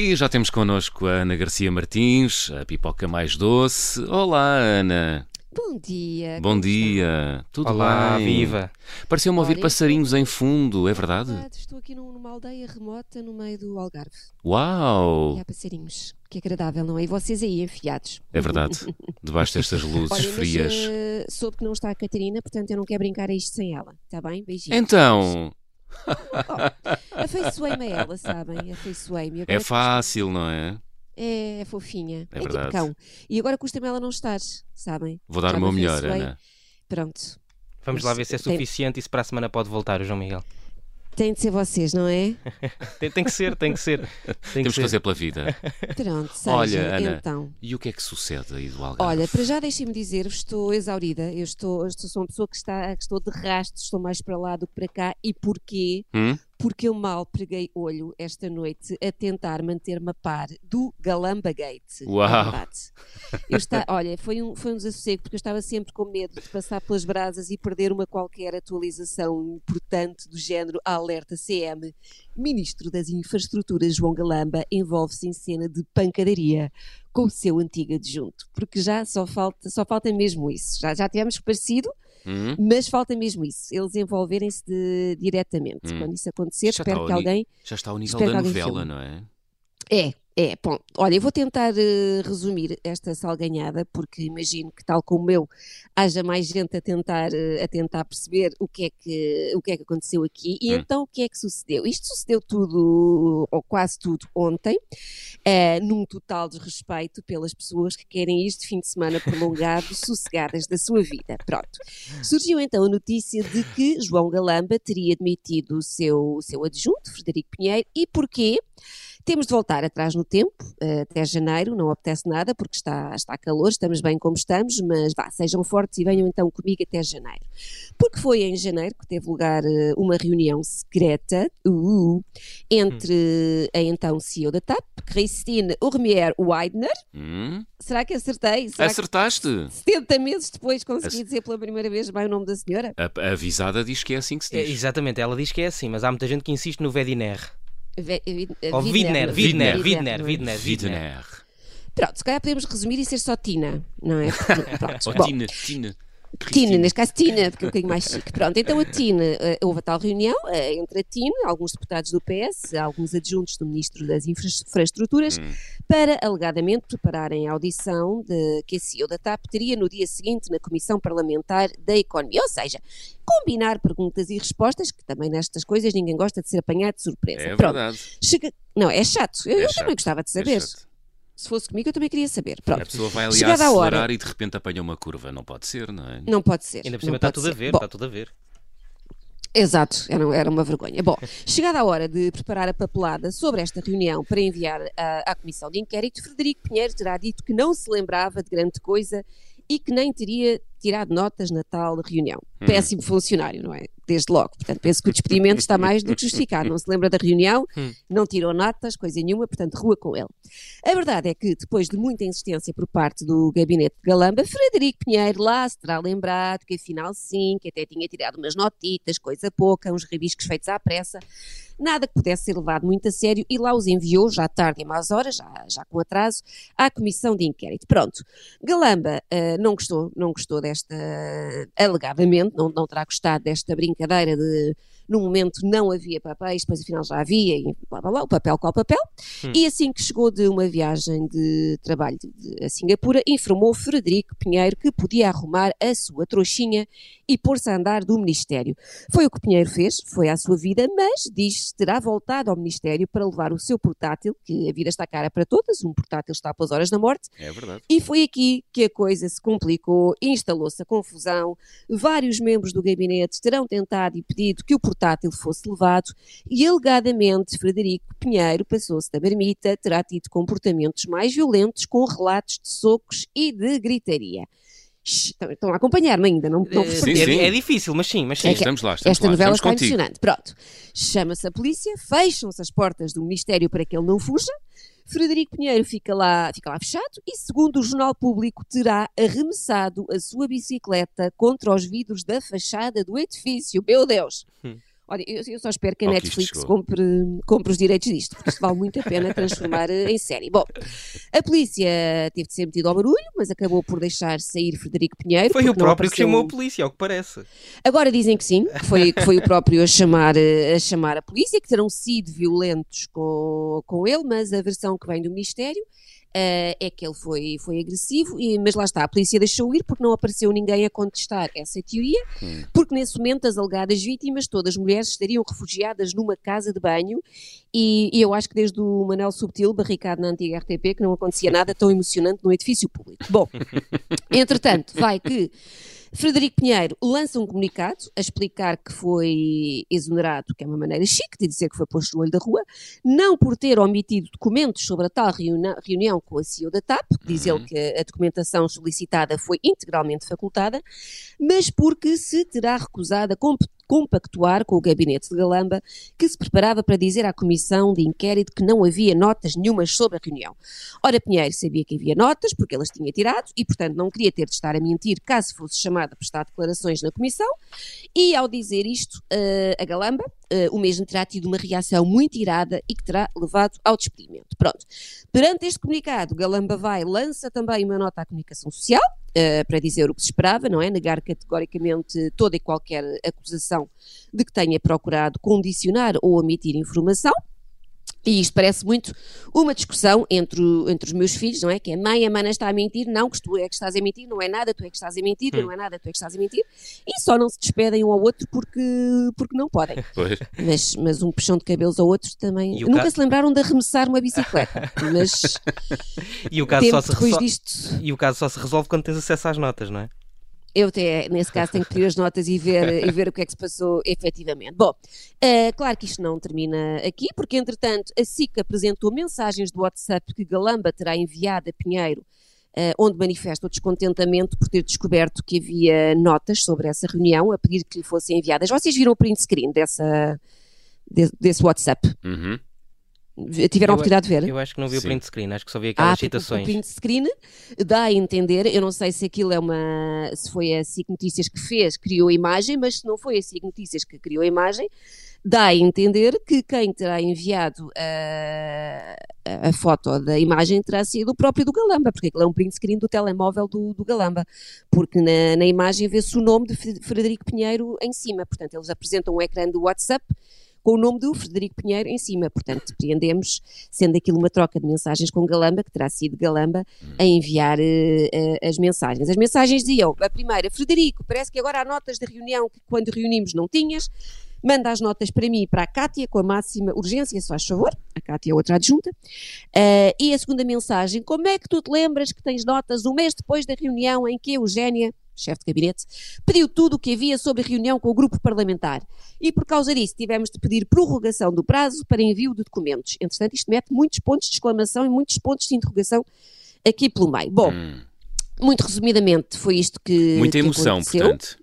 E já temos connosco a Ana Garcia Martins, a pipoca mais doce. Olá, Ana. Bom dia. Bom dia. Tudo Olá, bem? viva. Pareceu-me ouvir Olha, passarinhos em fundo, é está? verdade? Verdade, Estou aqui num- numa aldeia remota no meio do Algarve. Uau! E há passarinhos. Que agradável, não é? E vocês aí enfiados. É verdade. Debaixo destas luzes Olha, mas frias. eh, soube que não está a Catarina, portanto eu não quero brincar a isto sem ela. Está bem? Beijinhos. Então, Oh, afeiçoei-me a ela, sabem? Afeiçoei-me. É fácil, não é? É, é fofinha. É É, tipo verdade. cão. E agora custa-me ela não estar, sabem? Vou dar Já o meu me melhor. Ana. Pronto. Vamos lá ver se é Tem- suficiente e se para a semana pode voltar o João Miguel. Tem de ser vocês, não é? Tem, tem que ser, tem que ser. Tem Temos que ser. fazer pela vida. Pronto, seja. Olha, Ana, então. E o que é que sucede aí do Algarve? Olha, para já deixem-me dizer-vos, estou exaurida. Eu estou, eu estou, sou uma pessoa que, está, que estou de rastro, estou mais para lá do que para cá. E porquê? Hum? Porque eu mal preguei olho esta noite a tentar manter-me a par do Galamba Gate. Uau. É. Eu está, olha, foi um, foi um desassossego, porque eu estava sempre com medo de passar pelas brasas e perder uma qualquer atualização importante do género alerta CM. Ministro das Infraestruturas João Galamba envolve-se em cena de pancadaria com o seu antigo adjunto, porque já só falta, só falta mesmo isso. Já, já tivemos parecido, Hum? mas falta mesmo isso, eles envolverem-se diretamente. Hum. Quando isso acontecer, Já espero que alguém. Já está ao nível da novela, não é? É, é, bom. Olha, eu vou tentar eh, resumir esta salganhada, porque imagino que, tal como eu, haja mais gente a tentar, eh, a tentar perceber o que, é que, o que é que aconteceu aqui. E Hum. então, o que é que sucedeu? Isto sucedeu tudo, ou quase tudo, ontem, eh, num total desrespeito pelas pessoas que querem de fim de semana prolongado, sossegadas da sua vida. Pronto. Surgiu então a notícia de que João Galamba teria demitido o seu, o seu adjunto, Frederico Pinheiro, e porquê? Temos de voltar atrás no tempo, eh, até janeiro, não apetece nada porque está, está calor, estamos bem como estamos, mas vá, sejam fortes e venham então comigo até janeiro. Porque foi em janeiro que teve lugar eh, uma reunião secreta uh, entre a então CEO da TAP, Christine Urmier Weidner. Hum? Será que acertei? Será que Acertaste! 70 meses depois consegui dizer pela primeira vez bem o nome da senhora? A, a avisada diz que é assim que se É, diz. exatamente, ela diz que é assim, mas há muita gente que insiste no Vediner. Eh, Ou Widner, Widner, Widner, Widner, é? Widner. Pronto, se calhar podemos resumir e ser só Tina, não é? Pronto. Oh, Bom, Tina, Tina. Tina, neste caso Tina, porque é um bocadinho mais chique. Pronto, então a Tina, eh, houve a tal reunião eh, entre a Tina, alguns deputados do PS, alguns adjuntos do Ministro das Infra- Infraestruturas, Hum. para alegadamente prepararem a audição de, que a CEO da TAP teria no dia seguinte na Comissão Parlamentar da Economia. Ou seja, combinar perguntas e respostas, que também nestas coisas ninguém gosta de ser apanhado de surpresa. É Pronto, verdade. chega... Não, é chato. Eu, É eu chato. também gostava de É saber. chato. Se fosse comigo, eu também queria saber. A Pronto. pessoa vai ali a Chegada a acelerar hora. e de repente apanha uma curva. Não pode ser, não é? Não pode ser. Ainda por não cima está tudo a ser. ver, Bom, está tudo a ver. Exato, era, era uma vergonha. Bom, chegada a hora de preparar a papelada sobre esta reunião para enviar à, à Comissão de Inquérito, Frederico Pinheiro terá dito que não se lembrava de grande coisa e que nem teria tirado notas na tal reunião. Hum. Péssimo funcionário, não é? Desde logo. Portanto, penso que o despedimento está mais do que justificado. Não se lembra da reunião, Hum. não tirou notas, coisa nenhuma, portanto, rua com ele. A verdade é que, depois de muita insistência por parte do gabinete de Galamba, Frederico Pinheiro lá se terá lembrado que afinal sim, que até tinha tirado umas notitas, coisa pouca, uns rabiscos feitos à pressa, nada que pudesse ser levado muito a sério e lá os enviou, já tarde e más horas, já, já com atraso, à comissão de inquérito. Pronto, Galamba eh, não gostou, não gostou desta, alegadamente, não, não terá gostado desta brincadeira de no momento não havia papéis, depois afinal já havia, e blá blá blá, o papel qual papel. Hum. E assim que chegou de uma viagem de trabalho de, de- a Singapura, informou Frederico Pinheiro que podia arrumar a sua trouxinha e pôr-se a andar do Ministério. Foi o que Pinheiro fez, foi à sua vida, mas diz que terá voltado ao Ministério para levar o seu portátil, que a vida está cara para todas, um portátil está pelas horas da morte, É verdade. e foi aqui que a coisa se complicou, instalou-se a confusão. Vários membros do gabinete terão tentado e pedido que o portátil fosse levado e, alegadamente, Frederico Pinheiro passou-se da marmita, terá tido comportamentos mais violentos com relatos de socos e de gritaria. Estão- a acompanhar-me ainda, não, não Eh, Sim, é, sim. é difícil, mas sim, mas sim. É que- Estamos lá, estamos esta lá. novela estamos está contigo. emocionante. Pronto. Chama-se a polícia, fecham-se as portas do Ministério para que ele não fuja. Frederico Pinheiro fica lá, fica lá fechado e, segundo o Jornal Público, terá arremessado a sua bicicleta contra os vidros da fachada do edifício. Meu Deus! Hum. Olha, eu, eu só espero que a que isto Netflix chegou. compre, compre os direitos disto, porque isto vale muito a pena transformar em série. Bom, a polícia teve de ser metida ao barulho, mas acabou por deixar sair Frederico Pinheiro. Foi o próprio que apareceu- chamou a polícia, ao que parece. Agora dizem que sim, que foi, que foi o próprio a chamar, a chamar a polícia, que terão sido violentos com, com ele, mas a versão que vem do Ministério é que ele foi, foi agressivo, e, mas lá está, a polícia deixou ir porque não apareceu ninguém a contestar essa teoria, Hum. porque nesse momento as alegadas vítimas, todas mulheres, estariam refugiadas numa casa de banho, e, e eu acho que desde o Manel Subtil, barricado na antiga RTP, que não acontecia nada tão emocionante no edifício público. Bom, entretanto, vai que Frederico Pinheiro lança um comunicado a explicar que foi exonerado, que é uma maneira chique de dizer que foi posto no olho da rua, não por ter omitido documentos sobre a tal reuni- reunião com a CEO da TAP, diz ele que a documentação solicitada foi integralmente facultada, mas porque se terá recusado a comp- compactuar com o gabinete de Galamba, que se preparava para dizer à comissão de inquérito que não havia notas nenhumas sobre a reunião. Ora, Pinheiro sabia que havia notas, porque ele as tinha tirado, e portanto não queria ter de estar a mentir caso fosse chamado a prestar declarações na comissão, e ao dizer isto, eh, a Galamba, eh, o mesmo terá tido uma reação muito irada e que terá levado ao despedimento. Pronto. Perante este comunicado, Galamba vai, lança também uma nota à comunicação social, eh, para dizer o que se esperava, não é? Negar categoricamente toda e qualquer acusação de que tenha procurado condicionar ou omitir informação. E isto parece muito uma discussão entre, o- entre os meus filhos, não é? Que é mãe, a mana está a mentir, não, que tu é que estás a mentir, não é nada, tu é que estás a mentir, não é nada, tu é que estás a mentir. E só não se despedem um ao outro porque, porque não podem. Pois. Mas, mas um puxão de cabelos ao outro também. Nunca ca- se lembraram de arremessar uma bicicleta. Mas E o caso, só se resol- e o caso só se resolve quando tens acesso às notas, não é? Eu até, nesse caso, tenho que pedir as notas e ver, e ver o que é que se passou efetivamente. Bom, eh, claro que isto não termina aqui, porque entretanto a SIC apresentou mensagens do WhatsApp que Galamba terá enviado a Pinheiro, eh, onde manifesta o descontentamento por ter descoberto que havia notas sobre essa reunião, a pedir que lhe fossem enviadas. Vocês viram o print screen dessa, de- desse WhatsApp? Uhum. Tiveram a oportunidade de ver? Eu acho que não vi o Sim. print screen, acho que só vi Ah, aquelas tipo, o citações. print screen dá a entender, eu não sei se aquilo é uma, se foi a SIC Notícias que fez, criou a imagem, mas se não foi a SIC Notícias que criou a imagem, dá a entender que quem terá enviado a, a- a foto da imagem terá sido o próprio do Galamba, porque aquilo é um print screen do telemóvel do, do Galamba, porque na, na imagem vê-se o nome de Frederico Pinheiro em cima, portanto eles apresentam um ecrã do WhatsApp com o nome do Frederico Pinheiro em cima, portanto depreendemos sendo aquilo uma troca de mensagens com Galamba, que terá sido Galamba a enviar eh, eh, as mensagens. As mensagens diziam, a primeira, Frederico, parece que agora há notas de reunião que quando reunimos não tinhas, manda as notas para mim e para a Cátia com a máxima urgência, se faz favor, a Cátia é outra adjunta. Eh, e a segunda mensagem, como é que tu te lembras que tens notas um mês depois da reunião em que a Eugénia, chefe de gabinete, pediu tudo o que havia sobre a reunião com o grupo parlamentar. E por causa disso tivemos de pedir prorrogação do prazo para envio de documentos. Entretanto, isto mete muitos pontos de exclamação e muitos pontos de interrogação aqui pelo meio. Bom, Hum. muito resumidamente foi isto que Muita que emoção, aconteceu. portanto.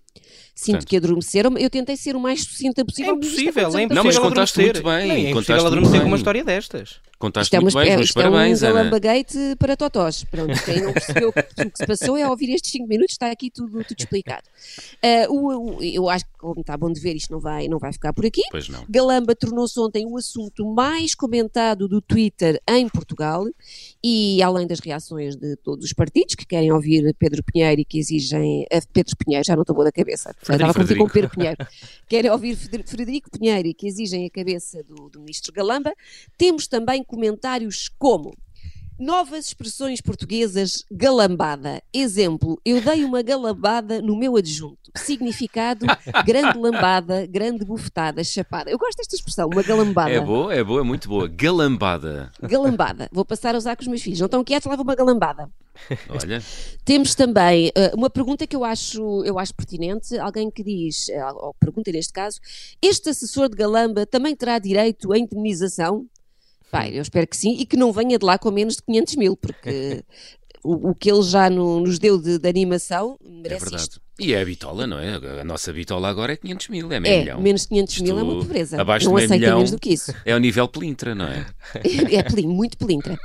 Sinto portanto. que adormeceram. Eu tentei ser o mais sucinta possível. É impossível, é muita Não, mas impossível contaste adormecer. muito bem, Não, é contaste impossível adormecer com uma história destas. Contaste é, uma, muito bem, é, mas isto é parabéns, um Ana. galambagate para totós. Pronto, quem não percebeu o que, que se passou é ouvir estes 5 minutos, está aqui tudo, tudo explicado. Ah, o- o- eu acho que, como está bom de ver, isto não vai, não vai ficar por aqui. Pois não. Galamba tornou-se ontem o assunto mais comentado do Twitter em Portugal e além das reações de todos os partidos que querem ouvir Pedro Pinheiro e que exigem eh, Pedro Pinheiro, já não estou boa da cabeça, estava a confundir com. Pedro Pinheiro, querem ouvir Frederico Pinheiro e que exigem a cabeça do, do ministro Galamba, temos também comentários como Novas expressões portuguesas, galambada. Exemplo, eu dei uma galambada no meu adjunto. Significado, grande lambada, grande bufetada, chapada. Eu gosto desta expressão, uma galambada. É boa, é boa, é muito boa. Galambada. Galambada. Vou passar a usar com os meus filhos. Não estão quietos, leva uma galambada. Olha, Temos também eh, uma pergunta que eu acho, eu acho pertinente. Alguém que diz, eh, ou pergunta neste caso, este assessor de Galamba também terá direito à indemnização? Pai, eu espero que sim e que não venha de lá com menos de 500 mil, porque o, o que ele já no- nos deu de, de animação é merece verdade. isto. E é a bitola, não é? A nossa bitola agora é 500 mil, é meio É, milhão. menos 500 mil é Isto, uma pobreza. abaixo não de meio milhão, menos do que isso. É o nível pelintra, não é? É pelin, muito pelintra.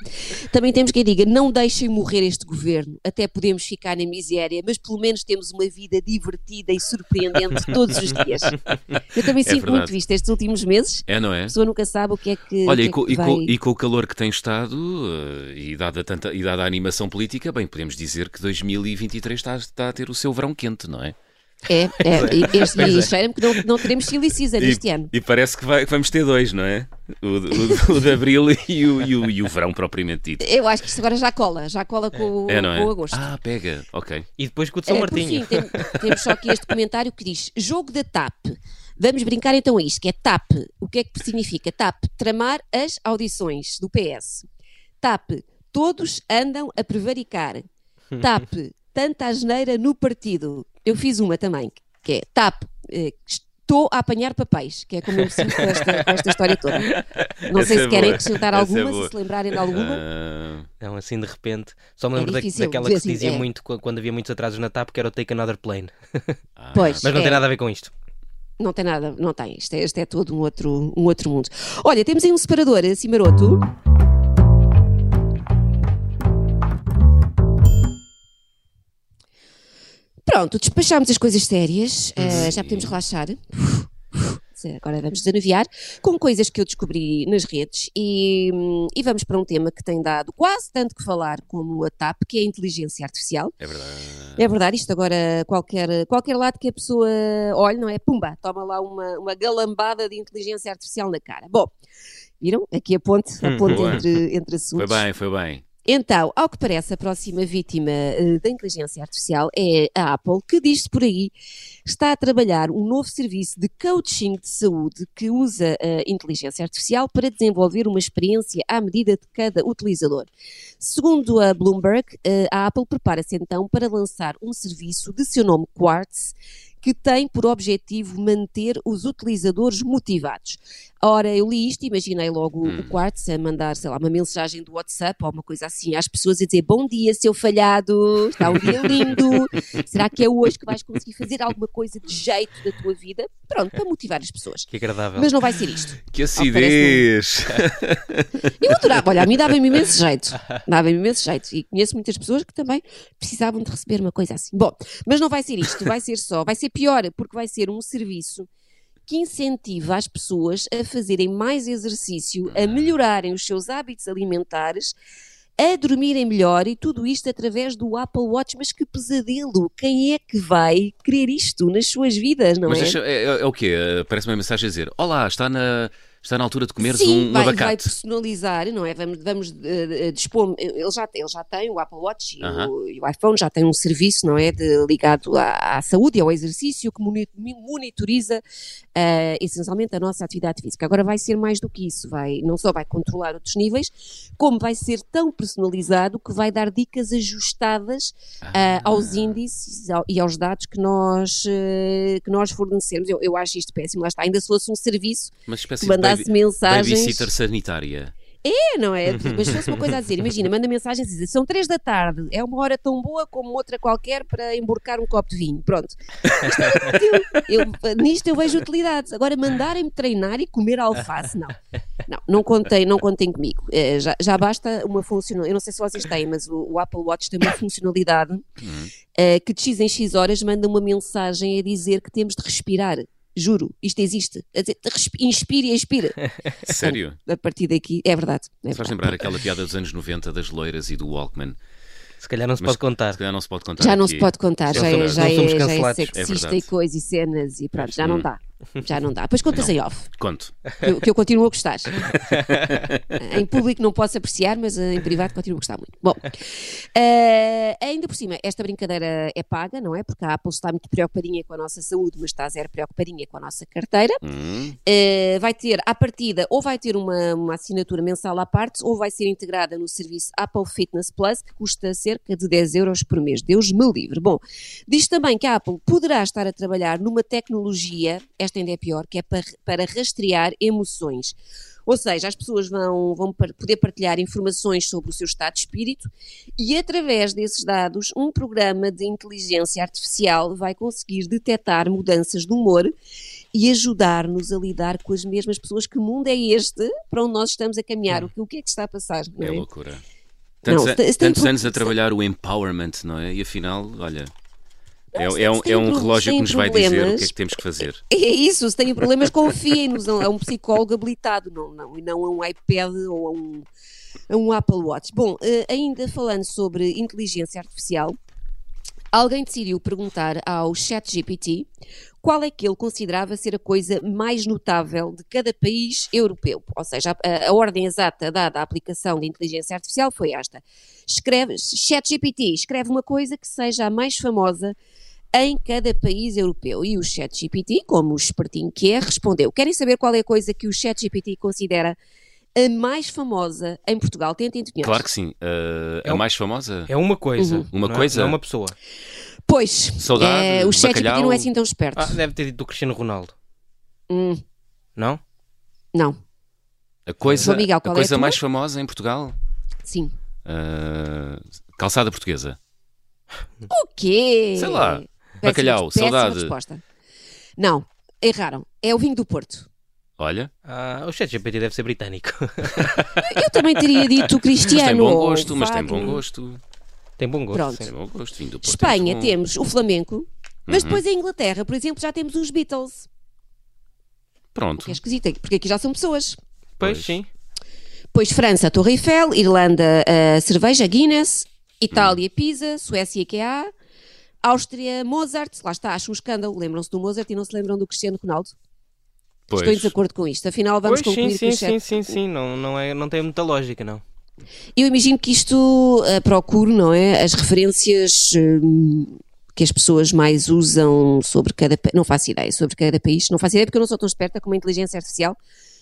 Também temos quem diga: não deixem morrer este governo, até podemos ficar na miséria, mas pelo menos temos uma vida divertida e surpreendente todos os dias. Eu também É sinto verdade. muito isto estes últimos meses. É, não é? A pessoa nunca sabe o que é que. Olha, e que é com, que e com- vai- e com o calor que tem estado, eh, e dada, tanta, e dada a animação política, bem, podemos dizer que 2023 está, está a ter o seu verão quente, não é? É, é, e este, e cheira-me que não, não teremos Silly Season este ano. E parece que, vai- que vamos ter dois, não é? O, de- o- o de Abril e o, e, o, e o verão propriamente dito. Eu acho que isto agora já cola, já cola com, o- É, não é? com o agosto. Ah, pega, ok. E depois com o de São por Martinho. fim, tem- temos só aqui este comentário que diz: Jogo da TAP. Vamos brincar então a isto, que é TAP. O que é que significa? TAP, tramar as audições do PS. TAP, todos andam a prevaricar. TAP, tanta asneira no partido. Eu fiz uma também, que é TAP, eh, estou a apanhar papéis, que é como eu me sinto com esta, com esta história toda. Não Essa sei é se querem boa. acrescentar Essa é alguma, boa. se se lembrarem de alguma. Ah, Não, assim de repente. Só me É lembro da- difícil daquela que se assim, dizia é. muito qu- quando havia muitos atrasos na TAP, que era o Take Another Plane. ah, Pois. Mas não É. tem nada a ver com isto. Não tem nada, não tem. Isto é, isto é todo um outro, um outro mundo. Olha, temos aí um separador, assim maroto. Pronto, despachámos as coisas sérias, eh, já podemos relaxar. Agora vamos desanuviar com coisas que eu descobri nas redes e, hum, e vamos para um tema que tem dado quase tanto que falar como a TAP, que é a inteligência artificial. É verdade. É verdade, isto agora, qualquer, qualquer lado que a pessoa olhe, não é? Pumba, toma lá uma, uma galambada de inteligência artificial na cara. Bom, viram? Aqui a ponte, a Hum, ponte boa. entre, entre Foi assuntos. bem, foi bem. Então, ao que parece, a próxima vítima eh, da inteligência artificial é a Apple, que diz-se por aí está a trabalhar um novo serviço de coaching de saúde que usa a inteligência artificial para desenvolver uma experiência à medida de cada utilizador. Segundo a Bloomberg, eh, a Apple prepara-se então para lançar um serviço de seu nome Quartz, que tem por objetivo manter os utilizadores motivados. Ora, eu li isto e imaginei logo Hum. o Quartz a mandar, sei lá, uma mensagem do WhatsApp ou uma coisa assim às pessoas a dizer bom dia, seu falhado, está um dia lindo, será que é hoje que vais conseguir fazer alguma coisa de jeito da tua vida? Pronto, para motivar as pessoas. Que agradável. Mas não vai ser isto. Que acidez! Eu adorava, olha, a mim dava-me imenso jeito. Dava-me imenso jeito. E conheço muitas pessoas que também precisavam de receber uma coisa assim. Bom, mas não vai ser isto, vai ser só, vai ser pior, porque vai ser um serviço que incentiva as pessoas a fazerem mais exercício, a melhorarem os seus hábitos alimentares, a dormirem melhor e tudo isto através do Apple Watch. Mas que pesadelo! Quem é que vai querer isto nas suas vidas, não Mas é? deixa- é, é- é o quê? Parece uma mensagem a dizer: Olá, está na, está na altura de comeres Sim, um, um vai, vai abacate. personalizar, não é? Vamos, vamos eh, eh, dispor. Ele já, ele já tem o Apple Watch e, Aham. o, e o iPhone já tem um serviço, não é? De, ligado à, à saúde e ao exercício que moni- monitoriza eh, essencialmente a nossa atividade física. Agora vai ser mais do que isso, vai, não só vai controlar outros níveis, como vai ser tão personalizado que vai dar dicas ajustadas ah, aos índices ao- e aos dados que nós, eh, que nós fornecemos. Eu, eu acho isto péssimo, lá está. Ainda se fosse um serviço Uma espécie que mandasse baby, mensagens. babysitter sanitária. É, não é? Mas se fosse uma coisa a dizer, imagina, manda mensagens e diz são três da tarde, é uma hora tão boa como outra qualquer para emborcar um copo de vinho. Pronto. Isto é útil. Eu, nisto eu vejo utilidades. Agora, mandarem-me treinar e comer alface, não. Não, não contem, não contem comigo. Eh, já, já basta uma funcionalidade. Eu não sei se vocês têm, mas o, o Apple Watch tem uma funcionalidade eh, que de X em X horas manda uma mensagem a dizer que temos de respirar. Juro, isto existe. A dizer, resp- inspire e expira. Sério? A partir daqui, é verdade. É Faz verdade. lembrar aquela piada dos anos 90 das loiras e do Walkman. Se calhar não se Mas- pode contar. Se calhar não se pode contar. Já não aqui. se pode contar, Não já, é, somos- já, não é, já é cancelados. É sexista verdade. e coisa e cenas e pronto, já não dá. Já não dá. Depois contas em off, Conto. que eu, que eu continuo a gostar. em público não posso apreciar, mas eh, em privado continuo a gostar muito. Bom, eh, ainda por cima, esta brincadeira é paga, não é? Porque a Apple está muito preocupadinha com a nossa saúde, mas está zero preocupadinha com a nossa carteira. Hum, Uh, vai ter, à partida, ou vai ter uma, uma assinatura mensal à parte, ou vai ser integrada no serviço Apple Fitness Plus, que custa cerca de 10 euros por mês. Deus me livre. Bom, diz também que a Apple poderá estar a trabalhar numa tecnologia, esta esta ainda é pior, que é para, para rastrear emoções. Ou seja, as pessoas vão, vão poder partilhar informações sobre o seu estado de espírito e, através desses dados, um programa de inteligência artificial vai conseguir detectar mudanças de humor e ajudar-nos a lidar com as mesmas pessoas. Que mundo é este para onde nós estamos a caminhar? O que, o que é que está a passar? É é? loucura. Tantos, Não, a- tantos anos a trabalhar o empowerment, não é? E afinal, olha, é, é um, é um pro- relógio que nos vai dizer o que é que temos que fazer. É isso, se têm problemas, confiem-nos. É um psicólogo habilitado, não, não, e não a um iPad ou a um, a um Apple Watch. Bom, eh, ainda falando sobre inteligência artificial, alguém decidiu perguntar ao ChatGPT qual é que ele considerava ser a coisa mais notável de cada país europeu. Ou seja, a, a ordem exata dada à aplicação de inteligência artificial foi esta. Escreve, ChatGPT, escreve uma coisa que seja a mais famosa em cada país europeu. E o ChatGPT, como o espertinho que é, respondeu. Querem saber qual é a coisa que o ChatGPT considera a mais famosa em Portugal? Tentem adivinhar. Claro que sim. Uh, É a um- mais famosa? É uma coisa. Uhum. Uma não é- coisa? Não é uma pessoa. Pois, Saudade, eh, o ChatGPT não é assim tão esperto. Ah, deve ter dito do Cristiano Ronaldo. Hum, Não? não, A coisa, Miguel, a é a coisa mais famosa em Portugal? sim. Uh, calçada portuguesa. O quê? Sei lá. Péssima- Bacalhau, péssima saudade. resposta. Não, erraram. É o vinho do Porto. Olha, Ah, o ChatGPT deve ser britânico. Eu também teria dito Cristiano. mas tem bom ou gosto, mas tem bom gosto. Tem bom gosto. Pronto. Tem bom gosto. Vinho do Porto é Espanha bom. temos o Flamengo, mas Uhum. depois em Inglaterra, por exemplo, já temos os Beatles. Pronto. Que é esquisito, porque aqui já são pessoas. Pois, Pois. sim. Pois França, Torre Eiffel, Irlanda, a cerveja Guinness, Itália, Pisa, Suécia, IKEA, Áustria, Mozart, lá está, acho um escândalo. Lembram-se do Mozart e não se lembram do Cristiano Ronaldo? Estou em Pois. desacordo com isto. Afinal, vamos Pois, sim, concluir que sim, o sim, chefe... sim, sim. Não, não, é, não tem muita lógica, não. Eu imagino que isto uh, procure, não é? As referências hum, que as pessoas mais usam sobre cada não faço ideia, sobre cada país, não faço ideia porque eu não sou tão esperta como a inteligência artificial,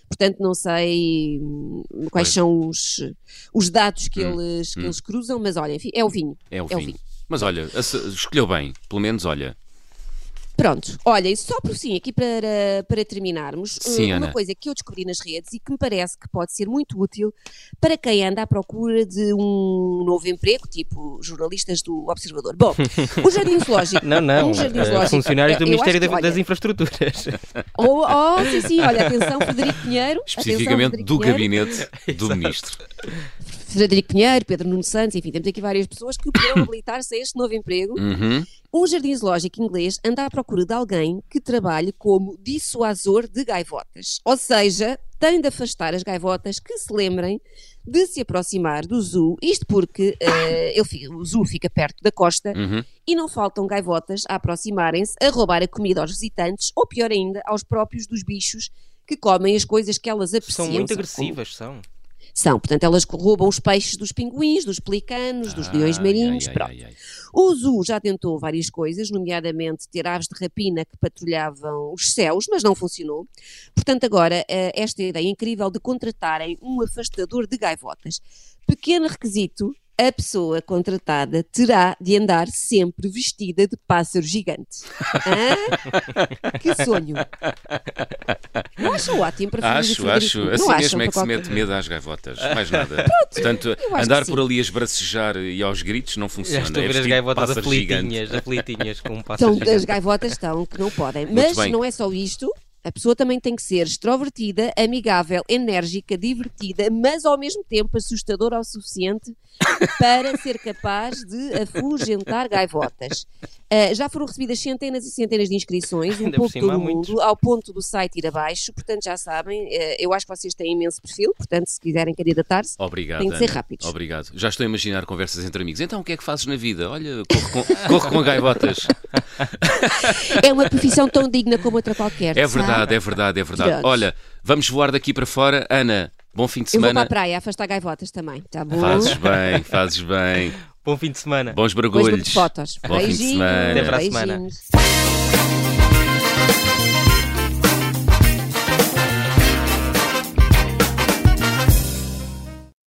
portanto não sei hum, quais Pois. são os, os dados que, Hum, eles, que hum. eles cruzam, mas olha, enfim, é o vinho. É o É o vinho. Mas olha, escolheu bem. Pelo menos, olha. Pronto, olha, e só por sim, aqui para, para terminarmos, uh, Sim, uma Ana. coisa que eu descobri nas redes e que me parece que pode ser muito útil para quem anda à procura de um novo emprego, tipo jornalistas do Observador. Bom, o Jardim Zoológico. Não, não. Um jardim eh, zoológico. funcionários do Ministério que, olha, das Infraestruturas. Oh, oh, sim, sim, olha, atenção, Frederico Pinheiro. atenção, Especificamente Frederico do Pinheiro, gabinete do ministro. Frederico Pinheiro, Pedro Nuno Santos, enfim, temos aqui várias pessoas que poderão habilitar-se a este novo emprego. Uhum. Um jardim zoológico inglês anda à procura de alguém que trabalhe como dissuasor de gaivotas. Ou seja, tem de afastar as gaivotas que se lembrem de se aproximar do zoo. Isto porque fica- o zoo fica perto da costa Uhum. e não faltam gaivotas a aproximarem-se, a roubar a comida aos visitantes ou, pior ainda, aos próprios dos bichos que comem as coisas que elas apreciam. São muito como- agressivas, são. São, portanto, elas roubam os peixes dos pinguins, dos pelicanos, dos leões marinhos, ai, ai, pronto. ai. O Zoo já tentou várias coisas, nomeadamente ter aves de rapina que patrulhavam os céus, mas não funcionou. Portanto, agora, eh, esta ideia incrível de contratarem um afastador de gaivotas. Pequeno requisito, a pessoa contratada terá de andar sempre vestida de pássaro gigante. Hã? Que sonho! Não acham ótimo para Acho, acho. Não Assim mesmo é que se qualquer- mete medo às gaivotas. Mais nada. Portanto, eu acho andar por ali a esbracejar e aos gritos não Já funciona. estou a É ver as vestido de gaivotas aflitinhas, aflitinhas com um pássaro Então, as gigante. gaivotas estão que não podem. Mas não é só isto. A pessoa também tem que ser extrovertida, amigável, enérgica, divertida, mas ao mesmo tempo assustadora o suficiente para ser capaz de afugentar gaivotas. Ah, já foram recebidas centenas e centenas de inscrições, um pouco todo muitos. mundo, ao ponto do site ir abaixo, portanto já sabem, eh, eu acho que vocês têm imenso perfil, portanto se quiserem candidatar-se. Tem de ser rápidos. Obrigado. Já estou a imaginar conversas entre amigos. Então, o que é que fazes na vida? Olha, corro com, corro com gaivotas. é uma profissão tão digna como outra qualquer. É sabe? Verdade, é verdade, é verdade. Olha, vamos voar daqui para fora. Ana, bom fim de Eu vou para semana. a praia afastar gaivotas também, tá bom? Fazes bem, fazes bem. Bom fim de semana. Bons vou de fotos. Bom fim de Beijinhos, semana. Até para a semana. beijinhos.